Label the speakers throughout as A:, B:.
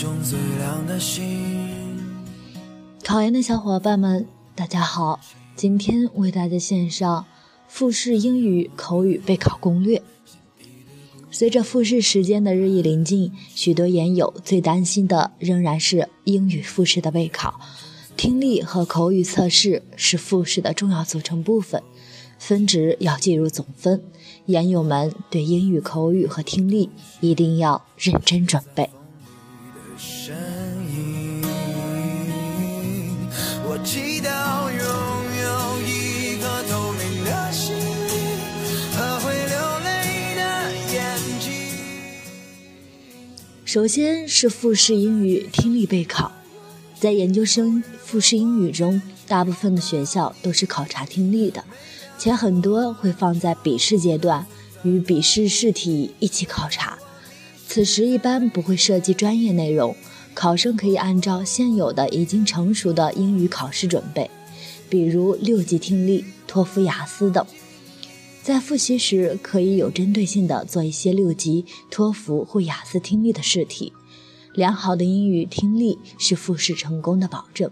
A: 中最亮的星。
B: 考研的小伙伴们，大家好！今天为大家献上复试英语口语备考攻略。随着复试时间的日益临近，许多研友最担心的仍然是英语复试的备考。听力和口语测试是复试的重要组成部分，分值要计入总分。研友们对英语口语和听力一定要认真准备。
C: 身影。我祈祷拥有一颗透明的心灵和会流泪的眼睛
B: 首先是复试英语听力备考，在研究生复试英语中，大部分的学校都是考察听力的，且很多会放在笔试阶段与笔试试题一起考察。此时一般不会涉及专业内容，考生可以按照现有的已经成熟的英语考试准备，比如六级听力、托福、雅思等。在复习时，可以有针对性地做一些六级、托福或雅思听力的试题。良好的英语听力是复试成功的保证。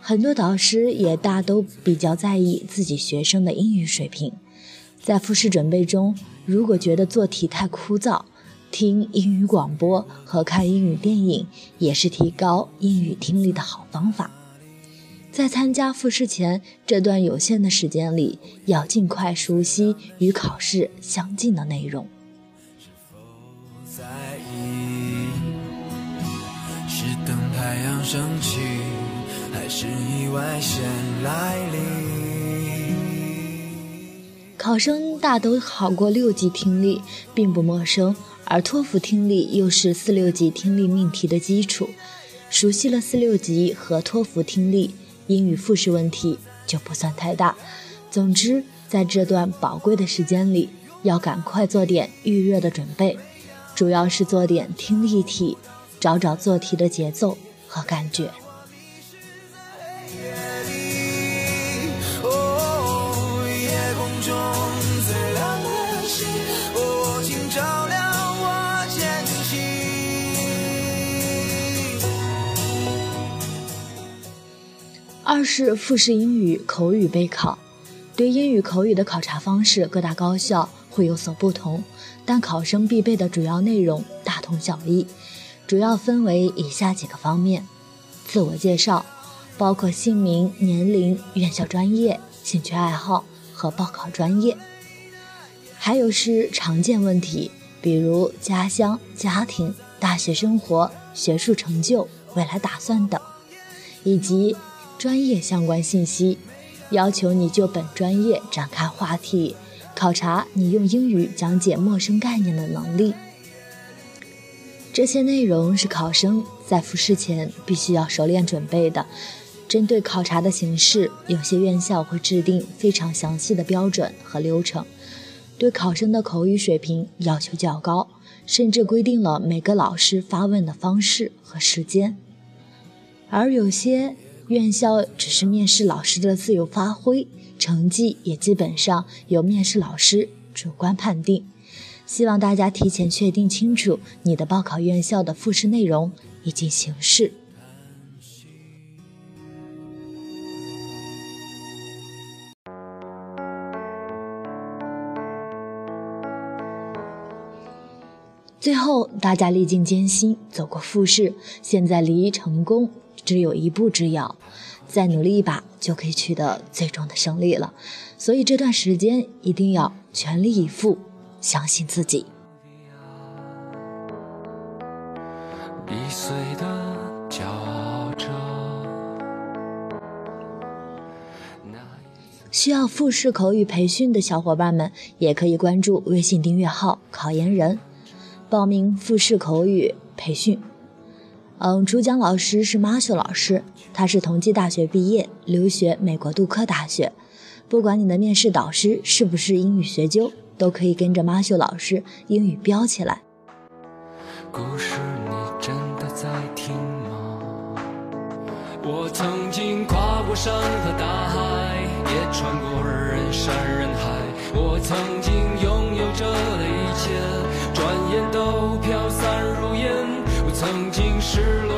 B: 很多导师也大都比较在意自己学生的英语水平。在复试准备中，如果觉得做题太枯燥，听英语广播和看英语电影也是提高英语听力的好方法。在参加复试前这段有限的时间里，要尽快熟悉与考试相近的内容。是等太阳升起，还是意外先来临？考生大都考过六级听力，并不陌生，而托福听力又是四六级听力命题的基础。熟悉了四六级和托福听力。英语复试问题就不算太大。总之，在这段宝贵的时间里，要赶快做点预热的准备，主要是做点听力题，找找做题的节奏和感觉。二是复试英语口语备考，对英语口语的考察方式，各大高校会有所不同，但考生必备的主要内容大同小异，主要分为以下几个方面：自我介绍，包括姓名、年龄、院校专业、兴趣爱好和报考专业；还有是常见问题，比如家乡、家庭、大学生活、学术成就、未来打算等，以及。专业相关信息，要求你就本专业展开话题，考察你用英语讲解陌生概念的能力。这些内容是考生在复试前必须要熟练准备的。针对考察的形式，有些院校会制定非常详细的标准和流程，对考生的口语水平要求较高，甚至规定了每个老师发问的方式和时间。而有些。院校只是面试老师的自由发挥，成绩也基本上由面试老师主观判定。希望大家提前确定清楚你的报考院校的复试内容以及形式。最后，大家历尽艰辛走过复试，现在离成功。只有一步之遥，再努力一把就可以取得最终的胜利了。所以这段时间一定要全力以赴，相信自己。需要复试口语培训的小伙伴们，也可以关注微信订阅号“考研人”，报名复试口语培训。嗯，主讲老师是马修老师，他是同济大学毕业，留学美国杜克大学。不管你的面试导师是不是英语学究，都可以跟着马修老师英语飙起来。故事你真的在听吗？我曾经跨过山和大海，也穿过人山人海。我曾经拥有着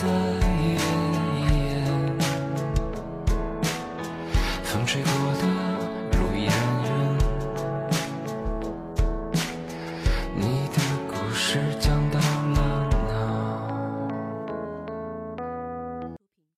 A: desire.